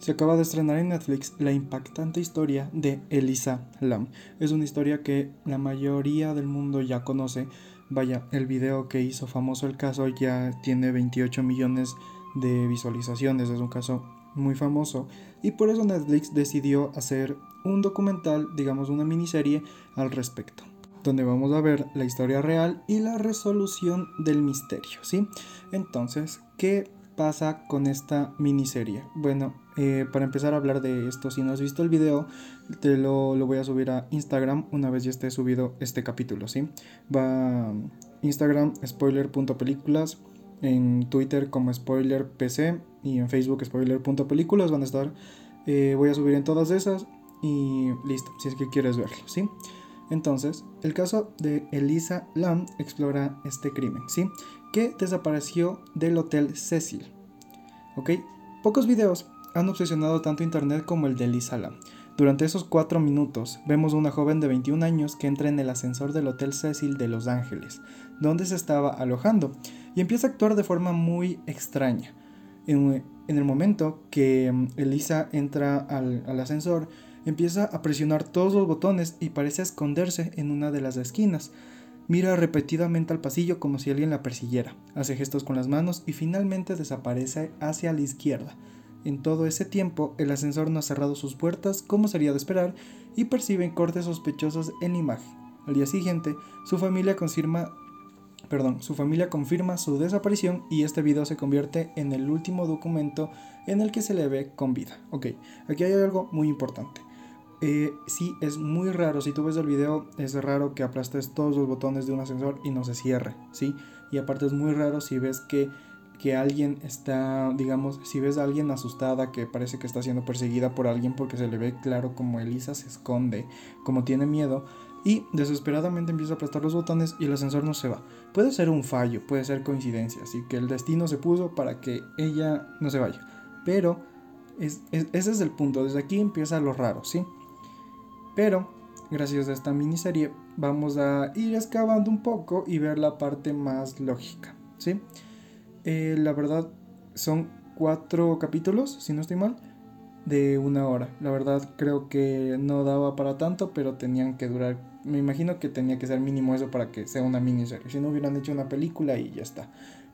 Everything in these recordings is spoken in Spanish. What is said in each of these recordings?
Se acaba de estrenar en Netflix la impactante historia de Elisa Lam. Es una historia que la mayoría del mundo ya conoce. Vaya, el video que hizo famoso el caso ya tiene 28 millones de visualizaciones. Es un caso muy famoso. Y por eso Netflix decidió hacer un documental, digamos una miniserie al respecto. Donde vamos a ver la historia real y la resolución del misterio, ¿sí? Entonces, ¿qué pasa con esta miniserie? Bueno, eh, para empezar a hablar de esto, si no has visto el video, te lo, voy a subir a Instagram una vez ya esté subido este capítulo, ¿sí? Va Instagram spoiler.películas, en Twitter como spoilerpc y en Facebook spoiler.películas van a estar. Eh, voy a subir en todas esas y listo, si es que quieres verlo, ¿sí? Entonces, el caso de Elisa Lam explora este crimen, ¿sí? Que desapareció del Hotel Cecil. ¿Ok? Pocos videos han obsesionado tanto internet como el de Elisa Lam. Durante esos cuatro minutos vemos a una joven de 21 años que entra en el ascensor del Hotel Cecil de Los Ángeles, donde se estaba alojando, y empieza a actuar de forma muy extraña. En, el momento que mm, Elisa entra al, al ascensor, empieza a presionar todos los botones y parece esconderse en una de las esquinas. Mira repetidamente al pasillo como si alguien la persiguiera, hace gestos con las manos y finalmente desaparece hacia la izquierda. En todo ese tiempo, el ascensor no ha cerrado sus puertas como sería de esperar y perciben cortes sospechosos en la imagen. Al día siguiente, su familia confirma, perdón, su familia confirma su desaparición y este video se convierte en el último documento en el que se le ve con vida. Ok, aquí hay algo muy importante. Eh, sí, es muy raro. Si tú ves el video, es raro que aplastes todos los botones de un ascensor y no se cierre, ¿sí? Y aparte es muy raro si ves que que alguien está, digamos, si ves a alguien asustada que parece que está siendo perseguida por alguien porque se le ve claro como Elisa se esconde, como tiene miedo y desesperadamente empieza a aplastar los botones y el ascensor no se va. Puede ser un fallo, puede ser coincidencia, así que el destino se puso para que ella no se vaya. Pero ese es el punto, desde aquí empieza lo raro, ¿sí? Pero gracias a esta miniserie vamos a ir excavando un poco y ver la parte más lógica, ¿sí? Eh, la verdad, son cuatro capítulos, si no estoy mal, de una hora. La verdad, creo que no daba para tanto, pero tenían que durar. Me imagino que tenía que ser mínimo eso para que sea una miniserie. Si no hubieran hecho una película y ya está.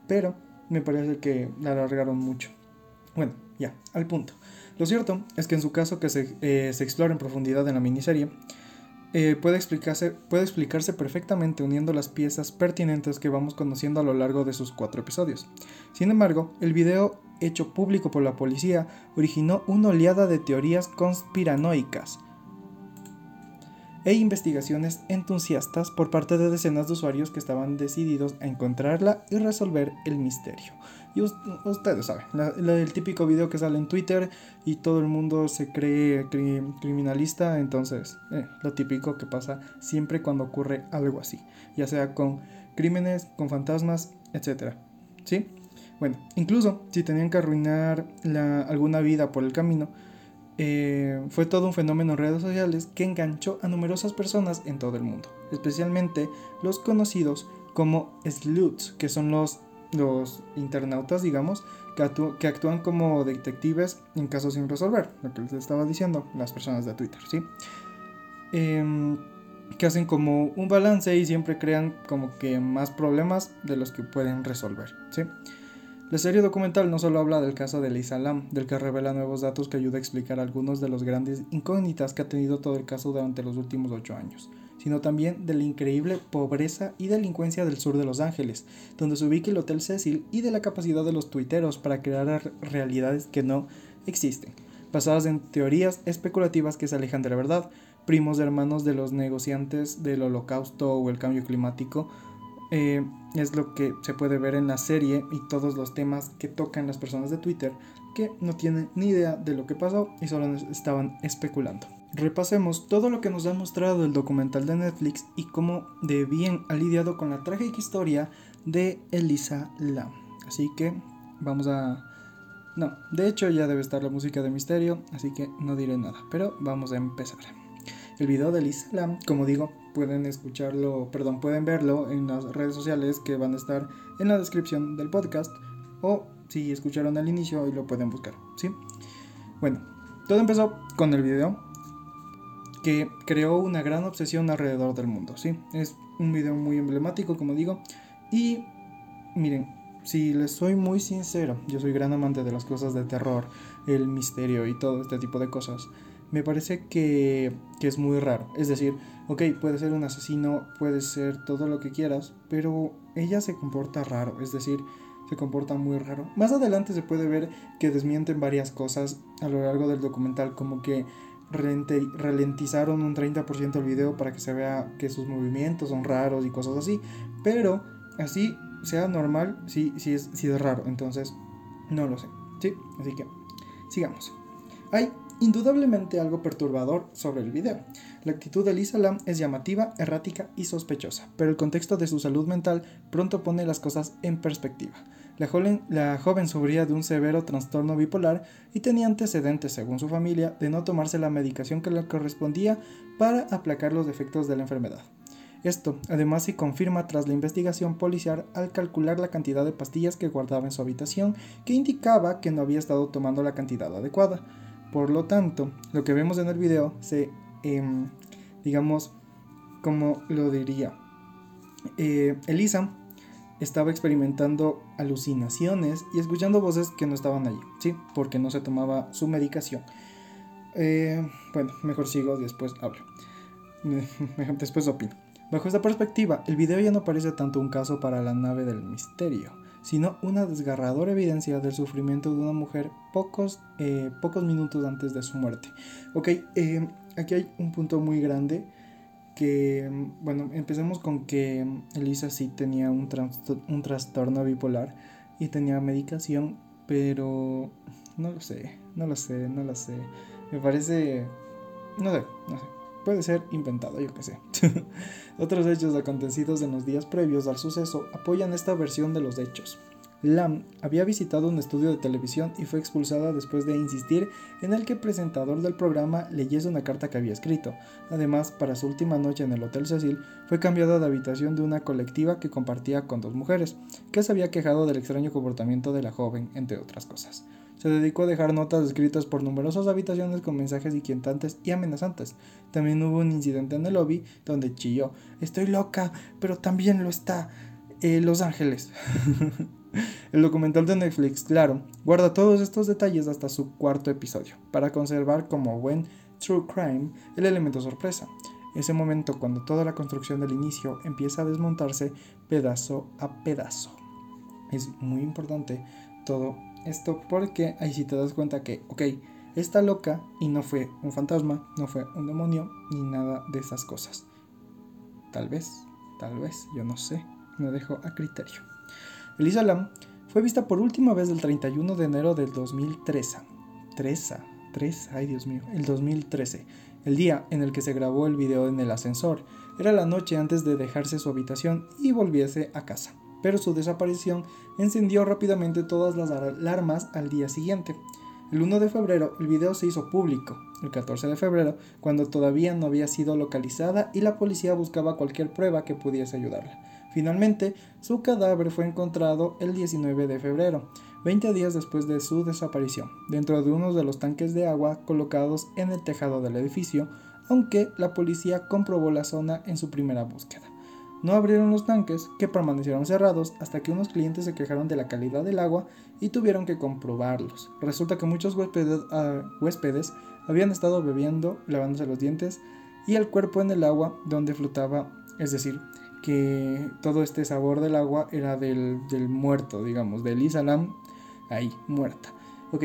Pero me parece que la alargaron mucho. Bueno, ya, al punto. Lo cierto es que en su caso que se, eh, se explora en profundidad en la miniserie, eh, puede, explicarse, puede explicarse perfectamente uniendo las piezas pertinentes que vamos conociendo a lo largo de sus cuatro episodios. Sin embargo, el video hecho público por la policía originó una oleada de teorías conspiranoicas e investigaciones entusiastas por parte de decenas de usuarios que estaban decididos a encontrarla y resolver el misterio. Y ustedes saben, el típico video que sale en Twitter y todo el mundo se cree criminalista, entonces eh, lo típico que pasa siempre cuando ocurre algo así, ya sea con crímenes, con fantasmas, etc. ¿Sí? Bueno, incluso si tenían que arruinar alguna vida por el camino, eh, fue todo un fenómeno en redes sociales que enganchó a numerosas personas en todo el mundo, especialmente los conocidos como sleuths, que son los los internautas, digamos, que, actúan como detectives en casos sin resolver, lo que les estaba diciendo, las personas de Twitter, ¿sí? Em, que hacen como un balance y siempre crean como que más problemas de los que pueden resolver, ¿sí? La serie documental no solo habla del caso de Lisa Lam, del que revela nuevos datos que ayuda a explicar algunos de los grandes incógnitas que ha tenido todo el caso durante los últimos ocho años sino también de la increíble pobreza y delincuencia del sur de Los Ángeles, donde se ubica el Hotel Cecil, y de la capacidad de los tuiteros para crear realidades que no existen, basadas en teorías especulativas que se alejan de la verdad, primos hermanos de los negociantes del holocausto o el cambio climático, eh, es lo que se puede ver en la serie y todos los temas que tocan las personas de Twitter que no tienen ni idea de lo que pasó y solo estaban especulando repasemos todo lo que nos ha mostrado el documental de Netflix y cómo de bien ha lidiado con la trágica historia de Elisa Lam. Así que vamos a... No, de hecho ya debe estar la música de misterio, así que no diré nada, pero vamos a empezar. El video de Elisa Lam, como digo, pueden escucharlo, perdón, pueden verlo en las redes sociales que van a estar en la descripción del podcast o si escucharon al inicio y lo pueden buscar, ¿sí? Bueno, todo empezó con el video que creó una gran obsesión alrededor del mundo, ¿sí? Es un video muy emblemático, como digo, y miren, si les soy muy sincero, yo soy gran amante de las cosas de terror, el misterio y todo este tipo de cosas. Me parece que, que, es muy raro. Es decir, ok, puede ser un asesino, puede ser todo lo que quieras, pero ella se comporta raro. Es decir, se comporta muy raro. Más adelante se puede ver que desmienten varias cosas a lo largo del documental, como que ralentizaron un 30% el video para que se vea que sus movimientos son raros y cosas así. Pero así sea normal, sí, sí, es, sí es raro. Entonces, no lo sé. Sí, así que sigamos. Hay indudablemente algo perturbador sobre el video. La actitud de Lisa Lam es llamativa, errática y sospechosa, pero el contexto de su salud mental pronto pone las cosas en perspectiva. La joven, la joven sufría de un severo trastorno bipolar y tenía antecedentes, según su familia, de no tomarse la medicación que le correspondía para aplacar los efectos de la enfermedad. Esto, además, se confirma tras la investigación policial al calcular la cantidad de pastillas que guardaba en su habitación, que indicaba que no había estado tomando la cantidad adecuada. Por lo tanto, lo que vemos en el video se, em, digamos, como lo diría, eh, Elisa estaba experimentando alucinaciones y escuchando voces que no estaban allí, ¿sí? Porque no se tomaba su medicación. Eh, bueno, mejor sigo, después hablo. después opino. Bajo esta perspectiva, el video ya no parece tanto un caso para la nave del misterio, sino una desgarradora evidencia del sufrimiento de una mujer pocos, eh, pocos minutos antes de su muerte. Ok, eh, aquí hay un punto muy grande que, bueno, empecemos con que Elisa sí tenía un, un trastorno bipolar y tenía medicación, pero no lo sé, no lo sé, no lo sé. Me parece, no sé, no sé. Puede ser inventado, yo qué sé. Otros hechos acontecidos en los días previos al suceso apoyan esta versión de los hechos. Lam había visitado un estudio de televisión y fue expulsada después de insistir en el que el presentador del programa leyese una carta que había escrito. Además, para su última noche en el Hotel Cecil, fue cambiada de habitación de una colectiva que compartía con dos mujeres, que se había quejado del extraño comportamiento de la joven, entre otras cosas. Se dedicó a dejar notas escritas por numerosas habitaciones con mensajes inquietantes y amenazantes. También hubo un incidente en el lobby donde chilló, estoy loca, pero también lo está eh, Los Ángeles. El documental de Netflix, claro, guarda todos estos detalles hasta su cuarto episodio, para conservar como buen true crime el elemento sorpresa. Ese momento cuando toda la construcción del inicio empieza a desmontarse pedazo a pedazo. Es muy importante todo esto porque ahí sí te das cuenta que, ok, está loca y no fue un fantasma, no fue un demonio, ni nada de esas cosas. Tal vez, tal vez, yo no sé, me dejo a criterio. Elisa Lam fue vista por última vez el 31 de enero del 2013. 13, 3, ay Dios mío, el 2013, el día en el que se grabó el video en el ascensor. Era la noche antes de dejarse su habitación y volviese a casa pero su desaparición encendió rápidamente todas las alarmas al día siguiente. El 1 de febrero el video se hizo público, el 14 de febrero, cuando todavía no había sido localizada y la policía buscaba cualquier prueba que pudiese ayudarla. Finalmente, su cadáver fue encontrado el 19 de febrero, 20 días después de su desaparición, dentro de uno de los tanques de agua colocados en el tejado del edificio, aunque la policía comprobó la zona en su primera búsqueda. No abrieron los tanques, que permanecieron cerrados hasta que unos clientes se quejaron de la calidad del agua y tuvieron que comprobarlos. Resulta que muchos ah, huéspedes, habían estado bebiendo, lavándose los dientes y el cuerpo en el agua donde flotaba, es decir, que todo este sabor del agua era del, muerto, digamos, del Isalam, ahí, muerta. Ok,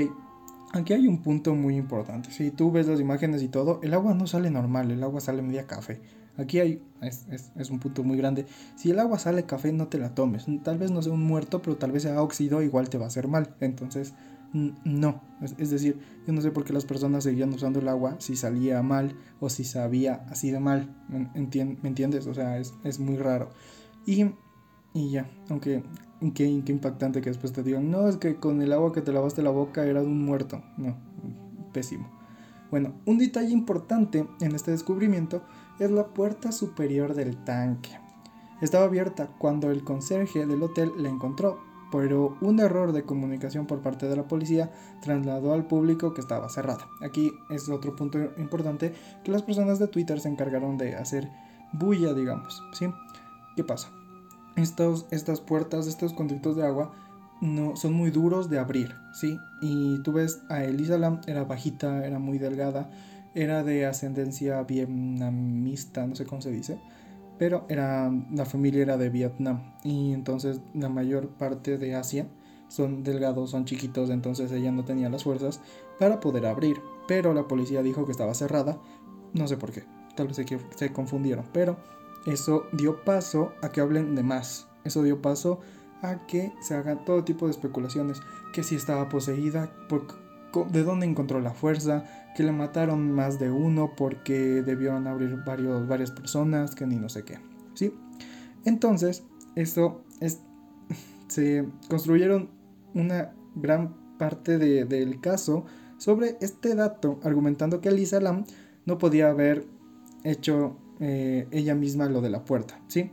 aquí hay un punto muy importante. Si tú ves las imágenes y todo, el agua no sale normal, el agua sale media café. Aquí hay, es, un punto muy grande. Si el agua sale café, no te la tomes. Tal vez no sea un muerto, pero tal vez sea óxido, igual te va a hacer mal. Entonces, no. Es, decir, yo no sé por qué las personas seguían usando el agua si salía mal o si sabía así de mal. ¿Me, entiendes? O sea, es, muy raro. Y, y ya, aunque qué, qué impactante que después te digan, no, es que con el agua que te lavaste la boca eras un muerto. No, pésimo. Bueno, un detalle importante en este descubrimiento es la puerta superior del tanque. Estaba abierta cuando el conserje del hotel la encontró, pero un error de comunicación por parte de la policía trasladó al público que estaba cerrada. Aquí es otro punto importante que las personas de Twitter se encargaron de hacer bulla, digamos, ¿sí? ¿Qué pasa? Estos, estas puertas, estos conductos de agua no son muy duros de abrir, ¿sí? Y tú ves a Elisa era bajita, era muy delgada, era de ascendencia vietnamista, no sé cómo se dice, pero era la familia era de Vietnam y entonces la mayor parte de Asia son delgados, son chiquitos, entonces ella no tenía las fuerzas para poder abrir, pero la policía dijo que estaba cerrada, no sé por qué, tal vez se, se confundieron, pero eso dio paso a que hablen de más, eso dio paso a que se hagan todo tipo de especulaciones, que si estaba poseída, de dónde encontró la fuerza, que le mataron más de uno porque debieron abrir varios, varias personas, que ni no sé qué. ¿sí? Entonces, esto es, se construyeron una gran parte del caso sobre este dato, argumentando que Elisa Lam no podía haber hecho eh, ella misma lo de la puerta, ¿sí?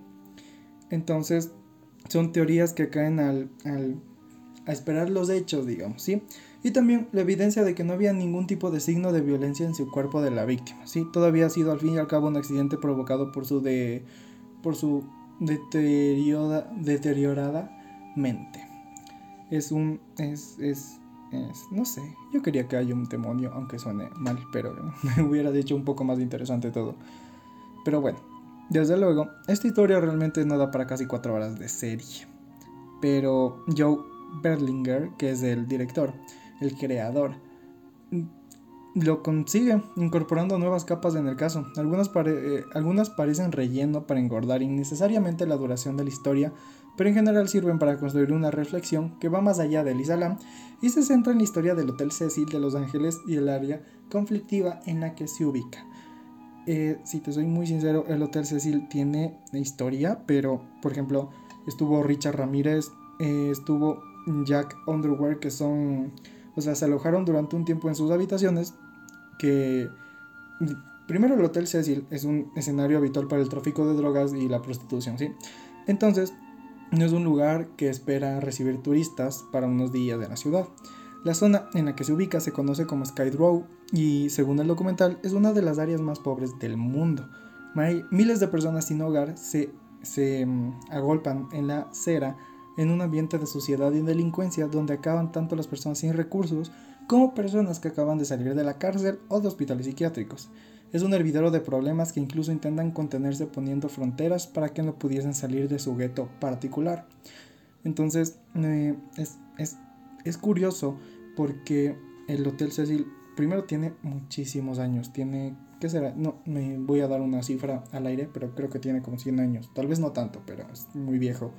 Entonces, son teorías que caen al, a esperar los hechos, digamos, ¿sí? Y también la evidencia de que no había ningún tipo de signo de violencia en su cuerpo de la víctima, ¿sí? Todo había sido al fin y al cabo un accidente provocado por su, de, por su deteriorada, deteriorada mente. Es un... Es, es, es, no sé, yo quería que haya un demonio, aunque suene mal, pero me hubiera dicho un poco más interesante todo. Pero bueno, desde luego, esta historia realmente no da para casi cuatro horas de serie. Pero Joe Berlinger, que es el director, el creador, lo consigue incorporando nuevas capas en el caso. Algunas, eh, algunas parecen relleno para engordar innecesariamente la duración de la historia, pero en general sirven para construir una reflexión que va más allá del Islam y se centra en la historia del Hotel Cecil de Los Ángeles y el área conflictiva en la que se ubica. Eh, si te soy muy sincero, el Hotel Cecil tiene historia, pero por ejemplo, estuvo Richard Ramírez, eh, estuvo Jack Underwear, que son, o sea, se alojaron durante un tiempo en sus habitaciones, que primero el Hotel Cecil es un escenario habitual para el tráfico de drogas y la prostitución, ¿sí? Entonces, no es un lugar que espera recibir turistas para unos días de la ciudad. La zona en la que se ubica se conoce como Sky Row y, según el documental, es una de las áreas más pobres del mundo. Miles de personas sin hogar se, se mm, agolpan en la acera en un ambiente de suciedad y delincuencia donde acaban tanto las personas sin recursos como personas que acaban de salir de la cárcel o de hospitales psiquiátricos. Es un hervidero de problemas que incluso intentan contenerse poniendo fronteras para que no pudiesen salir de su gueto particular. Entonces, eh, es, es, es curioso porque el Hotel Cecil primero tiene muchísimos años, tiene, ¿qué será? No, me voy a dar una cifra al aire, pero creo que tiene como 100 años, tal vez no tanto, pero es muy viejo.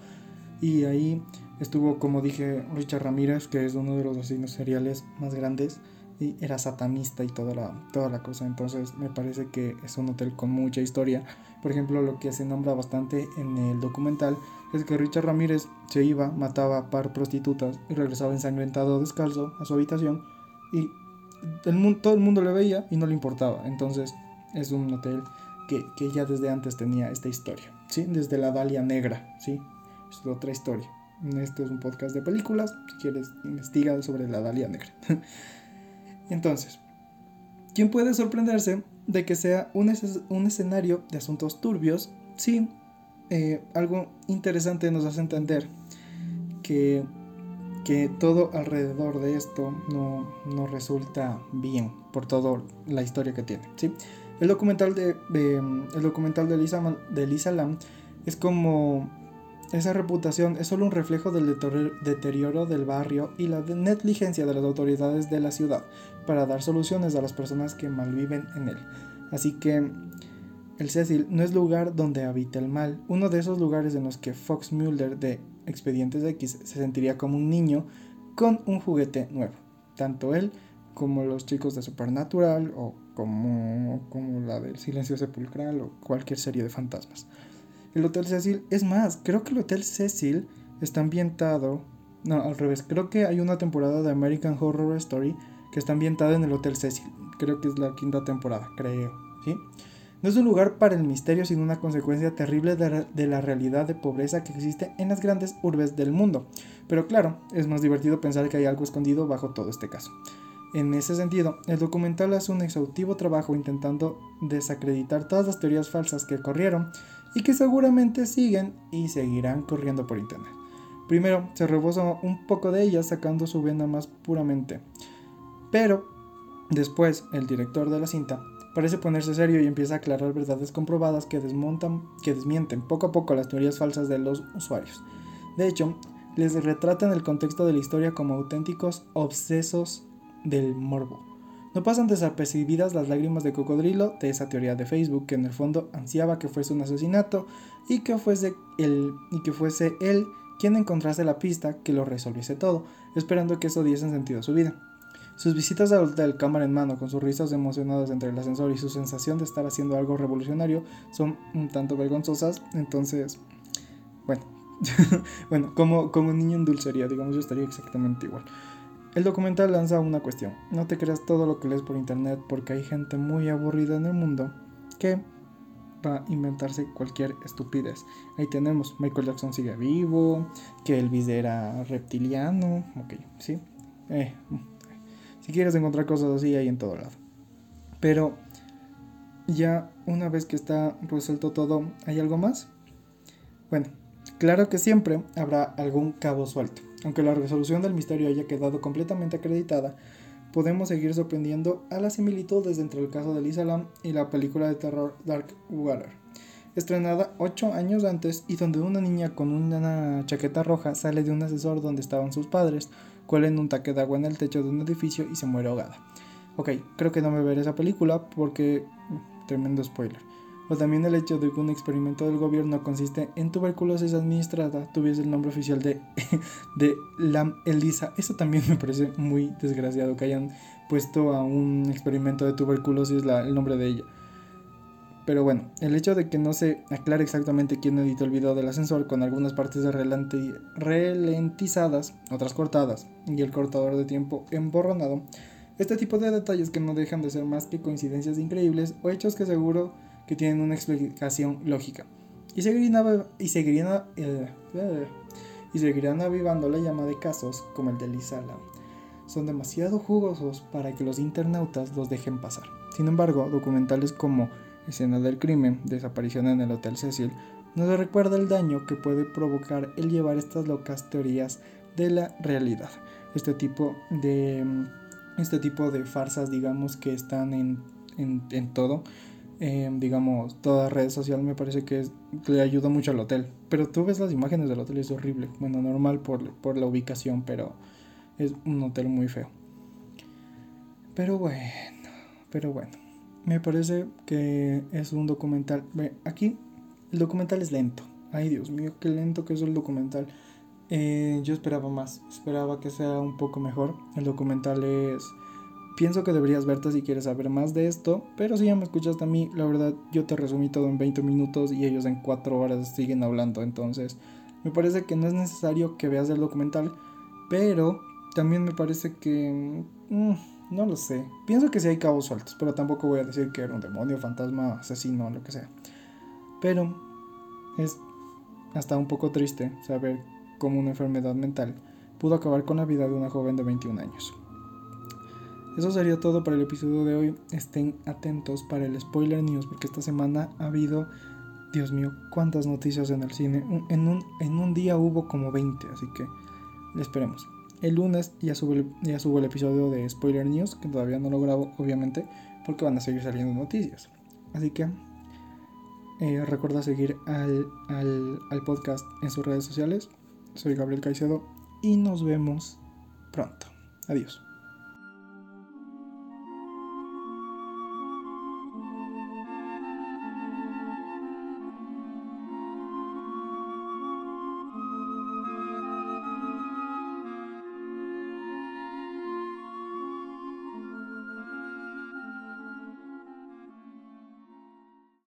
Y ahí estuvo, como dije, Richard Ramírez, que es uno de los asesinos seriales más grandes, y era satanista y toda la, toda la cosa, entonces me parece que es un hotel con mucha historia. Por ejemplo, lo que se nombra bastante en el documental es que Richard Ramírez se iba, mataba a par prostitutas y regresaba ensangrentado descalzo a su habitación y el todo el mundo le veía y no le importaba. Entonces es un hotel que, que ya desde antes tenía esta historia, ¿sí? Desde la Dalia Negra, ¿sí? Es otra historia. Este es un podcast de películas, si quieres investiga sobre la Dalia Negra. Entonces, ¿quién puede sorprenderse de que sea un, un escenario de asuntos turbios Sí eh, algo interesante nos hace entender que, que todo alrededor de esto no, no, resulta bien por toda la historia que tiene. ¿sí? El documental de, el documental de Lisa, de Lisa Lam es como esa reputación es solo un reflejo del deterioro del barrio y la negligencia de las autoridades de la ciudad para dar soluciones a las personas que malviven en él. Así que el Cecil no es lugar donde habita el mal, uno de esos lugares en los que Fox Mulder de Expedientes X se sentiría como un niño con un juguete nuevo. Tanto él como los chicos de Supernatural o como, como la del Silencio Sepulcral o cualquier serie de fantasmas. El Hotel Cecil, es más, creo que el Hotel Cecil está ambientado, no, al revés, creo que hay una temporada de American Horror Story que está ambientada en el Hotel Cecil, creo que es la quinta temporada, creo, ¿sí? No es un lugar para el misterio, sino una consecuencia terrible de, la realidad de pobreza que existe en las grandes urbes del mundo. Pero claro, es más divertido pensar que hay algo escondido bajo todo este caso. En ese sentido, el documental hace un exhaustivo trabajo intentando desacreditar todas las teorías falsas que corrieron y que seguramente siguen y seguirán corriendo por internet. Primero, se rebosa un poco de ellas sacando su vena más puramente. Pero, después, el director de la cinta parece ponerse serio y empieza a aclarar verdades comprobadas que desmontan, que desmienten poco a poco las teorías falsas de los usuarios. De hecho, les retratan el contexto de la historia como auténticos obsesos del morbo. No pasan desapercibidas las lágrimas de cocodrilo de esa teoría de Facebook que en el fondo ansiaba que fuese un asesinato y que fuese él, y que fuese él quien encontrase la pista que lo resolviese todo, esperando que eso diese sentido a su vida. Sus visitas al hotel cámara en mano, con sus risas emocionadas entre el ascensor y su sensación de estar haciendo algo revolucionario, son un tanto vergonzosas. Entonces, bueno, bueno, como, como niño en dulcería, digamos, yo estaría exactamente igual. El documental lanza una cuestión. No te creas todo lo que lees por internet porque hay gente muy aburrida en el mundo que va a inventarse cualquier estupidez. Ahí tenemos, Michael Jackson sigue vivo, que Elvis era reptiliano, ok, sí. Eh, si quieres encontrar cosas así, hay en todo lado. Pero ya una vez que está resuelto todo, ¿hay algo más? Bueno, claro que siempre habrá algún cabo suelto. Aunque la resolución del misterio haya quedado completamente acreditada, podemos seguir sorprendiendo a las similitudes entre el caso de Lisa Lam y la película de terror Dark Water, estrenada 8 años antes y donde una niña con una chaqueta roja sale de un ascensor donde estaban sus padres, cuela en un taque de agua en el techo de un edificio y se muere ahogada. Ok, creo que no me veré esa película porque... Mm, tremendo spoiler. O también el hecho de que un experimento del gobierno consiste en tuberculosis administrada tuviese el nombre oficial de, de Lam Elisa. Eso también me parece muy desgraciado que hayan puesto a un experimento de tuberculosis el nombre de ella. Pero bueno, el hecho de que no se aclare exactamente quién editó el video del ascensor con algunas partes de ralentizadas, otras cortadas y el cortador de tiempo emborronado, este tipo de detalles que no dejan de ser más que coincidencias increíbles o hechos que seguro que tienen una explicación lógica. Y seguirían, y seguirían, eh, y seguirían avivando la llama de casos como el de Lisa Son demasiado jugosos para que los internautas los dejen pasar. Sin embargo, documentales como escena del crimen, desaparición en el Hotel Cecil, nos recuerda el daño que puede provocar el llevar estas locas teorías de la realidad. Este tipo de, este tipo de farsas, digamos, que están en, en, todo. Em, digamos, toda red social me parece que, le ayuda mucho al hotel. Pero tú ves las imágenes del hotel y es horrible. Bueno, normal por, por la ubicación, pero es un hotel muy feo. Pero bueno, pero bueno me parece que es un documental. Aquí el documental es lento. Ay, Dios mío, qué lento que es el documental. Eh, yo esperaba más, esperaba que sea un poco mejor. El documental es... Pienso que deberías verte si quieres saber más de esto, pero si ya me escuchaste a mí, la verdad yo te resumí todo en 20 minutos y ellos en 4 horas siguen hablando, entonces me parece que no es necesario que veas el documental, pero también me parece que... Mm, no lo sé. Pienso que sí hay cabos sueltos, pero tampoco voy a decir que era un demonio, fantasma, asesino, lo que sea. Pero es hasta un poco triste saber cómo una enfermedad mental pudo acabar con la vida de una joven de 21 años. Eso sería todo para el episodio de hoy. Estén atentos para el spoiler news porque esta semana ha habido, Dios mío, cuántas noticias en el cine. En un, día hubo como 20, así que esperemos. El lunes ya subo, el, ya el episodio de Spoiler News, que todavía no lo grabo, obviamente, porque van a seguir saliendo noticias. Así que eh, recuerda seguir al, al podcast en sus redes sociales. Soy Gabriel Caicedo y nos vemos pronto. Adiós.